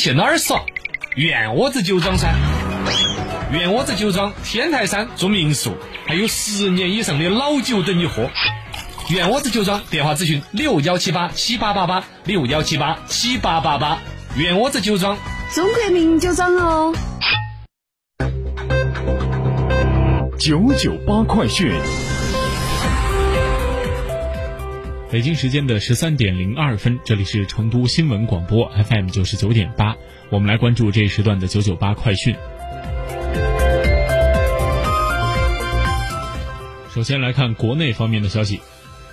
去哪儿耍？院窝子酒庄噻！院窝子酒庄天台山住民宿，还有十年以上的老酒等你喝。院窝子酒庄电话咨询六幺七八七八八八六幺七八七八八八。院窝子酒庄，中国名酒庄哦。九九八快讯。北京时间的十三点零二分，这里是成都新闻广播 FM 九十九点八，我们来关注这一时段的九九八快讯。首先来看国内方面的消息。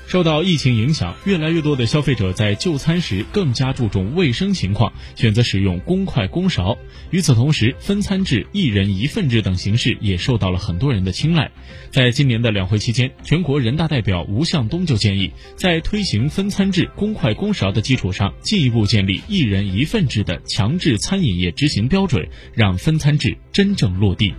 受到疫情影响，越来越多的消费者在就餐时更加注重卫生情况，选择使用公筷公勺。与此同时，分餐制、一人一份制等形式也受到了很多人的青睐。在今年的两会期间，全国人大代表吴向东就建议，在推行分餐制、公筷公勺的基础上，进一步建立一人一份制的强制餐饮业执行标准，让分餐制真正落地。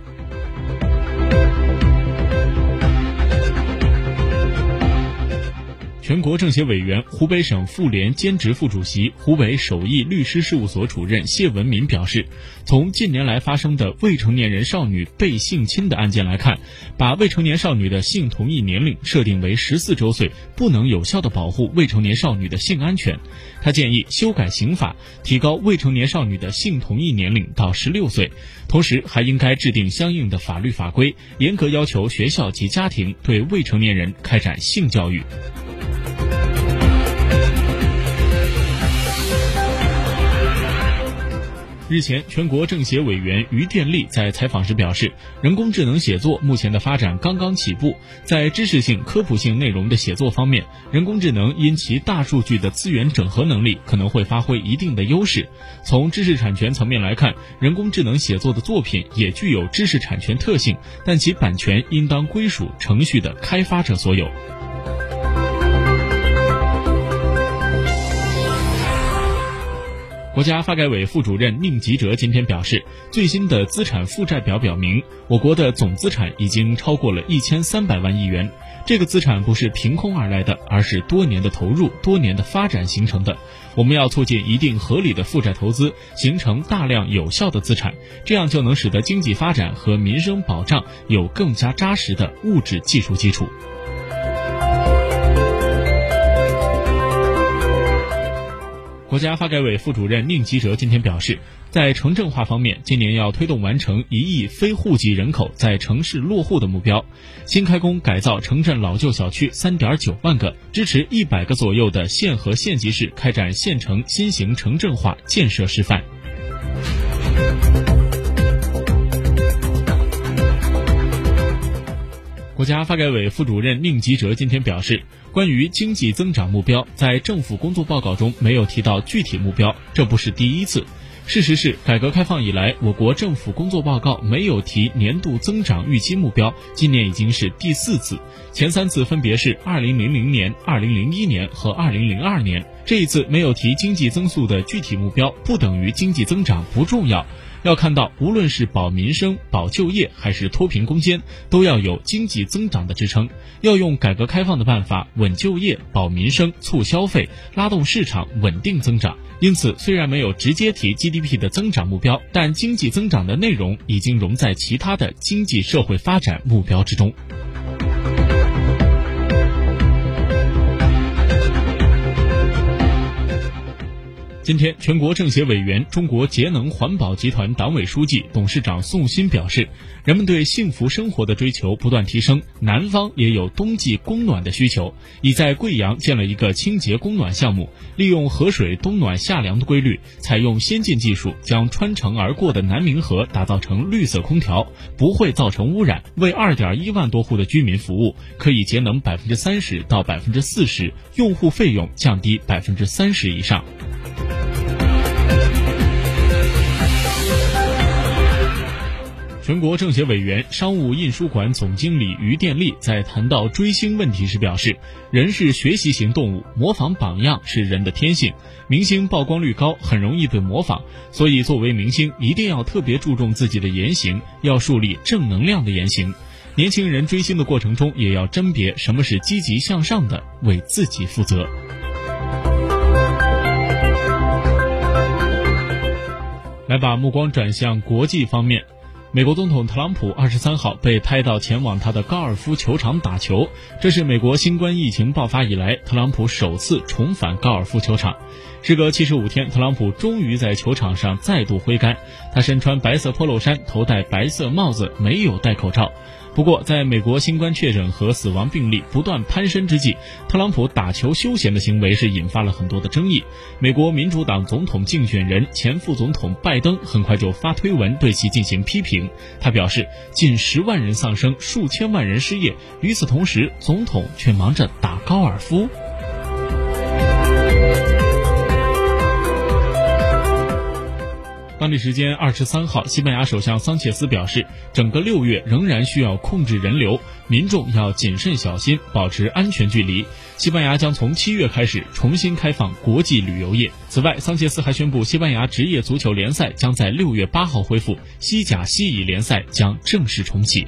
全国政协委员、湖北省妇联兼职副主席、湖北首义律师事务所主任谢文民表示，从近年来发生的未成年人少女被性侵的案件来看，把未成年少女的性同意年龄设定为十四周岁，不能有效的保护未成年少女的性安全。他建议修改刑法，提高未成年少女的性同意年龄到十六岁，同时还应该制定相应的法律法规，严格要求学校及家庭对未成年人开展性教育。日前，全国政协委员于电力在采访时表示，人工智能写作目前的发展刚刚起步，在知识性、科普性内容的写作方面，人工智能因其大数据的资源整合能力可能会发挥一定的优势。从知识产权层面来看，人工智能写作的作品也具有知识产权特性，但其版权应当归属程序的开发者所有。国家发改委副主任宁吉喆今天表示，最新的资产负债表表明，我国的总资产已经超过了一千三百万亿元。这个资产不是凭空而来的，而是多年的投入、多年的发展形成的。我们要促进一定合理的负债投资，形成大量有效的资产，这样就能使得经济发展和民生保障有更加扎实的物质技术基础。国家发改委副主任宁吉喆今天表示，在城镇化方面，今年要推动完成一亿非户籍人口在城市落户的目标，新开工改造城镇老旧小区三点九万个，支持一百个左右的县和县级市开展县城新型城镇化建设示范。国家发改委副主任宁吉喆今天表示，关于经济增长目标，在政府工作报告中没有提到具体目标，这不是第一次。事实是，改革开放以来，我国政府工作报告没有提年度增长预期目标，今年已经是第四次，前三次分别是二零零零年、二零零一年和二零零二年。这一次没有提经济增速的具体目标，不等于经济增长不重要。要看到，无论是保民生、保就业，还是脱贫攻坚，都要有经济增长的支撑。要用改革开放的办法稳就业、保民生、促消费、拉动市场、稳定增长。因此，虽然没有直接提 GDP 的增长目标，但经济增长的内容已经融在其他的经济社会发展目标之中。今天，全国政协委员、中国节能环保集团党委书记、董事长宋鑫表示，人们对幸福生活的追求不断提升，南方也有冬季供暖的需求，已在贵阳建了一个清洁供暖项目，利用河水冬暖夏凉的规律，采用先进技术，将穿城而过的南明河打造成绿色空调，不会造成污染，为二点一万多户的居民服务，可以节能百分之三十到百分之四十，用户费用降低百分之三十以上。全国政协委员、商务印书馆总经理于电力在谈到追星问题时表示：“人是学习型动物，模仿榜样是人的天性。明星曝光率高，很容易被模仿，所以作为明星，一定要特别注重自己的言行，要树立正能量的言行。年轻人追星的过程中，也要甄别什么是积极向上的，为自己负责。”来把目光转向国际方面。美国总统特朗普二十三号被拍到前往他的高尔夫球场打球，这是美国新冠疫情爆发以来特朗普首次重返高尔夫球场。时隔七十五天，特朗普终于在球场上再度挥杆。他身穿白色 Polo 衫，头戴白色帽子，没有戴口罩。不过，在美国新冠确诊和死亡病例不断攀升之际，特朗普打球休闲的行为是引发了很多的争议。美国民主党总统竞选人前副总统拜登很快就发推文对其进行批评。他表示，近十万人丧生，数千万人失业，与此同时，总统却忙着打高尔夫。当地时间二十三号，西班牙首相桑切斯表示，整个六月仍然需要控制人流，民众要谨慎小心，保持安全距离。西班牙将从七月开始重新开放国际旅游业。此外，桑切斯还宣布，西班牙职业足球联赛将在六月八号恢复，西甲、西乙联赛将正式重启。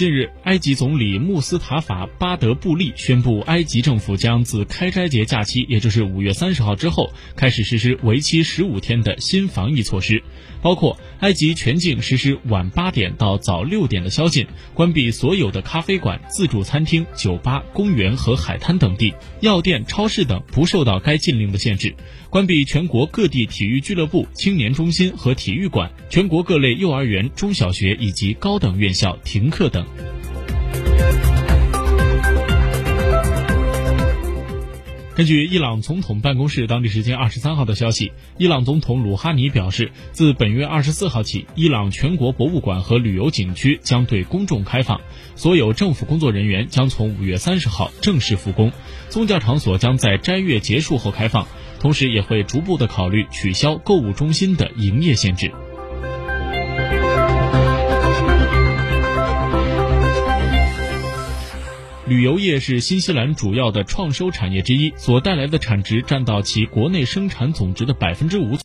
近日，埃及总理穆斯塔法·巴德布利宣布，埃及政府将自开斋节假期，也就是五月三十号之后，开始实施为期十五天的新防疫措施，包括埃及全境实施晚八点到早六点的宵禁，关闭所有的咖啡馆、自助餐厅、酒吧、公园和海滩等地，药店、超市等不受到该禁令的限制，关闭全国各地体育俱乐部、青年中心和体育馆，全国各类幼儿园、中小学以及高等院校停课等。根据伊朗总统办公室当地时间二十三号的消息，伊朗总统鲁哈尼表示，自本月二十四号起，伊朗全国博物馆和旅游景区将对公众开放，所有政府工作人员将从五月三十号正式复工，宗教场所将在斋月结束后开放，同时也会逐步的考虑取消购物中心的营业限制。旅游业是新西兰主要的创收产业之一，所带来的产值占到其国内生产总值的百分之五。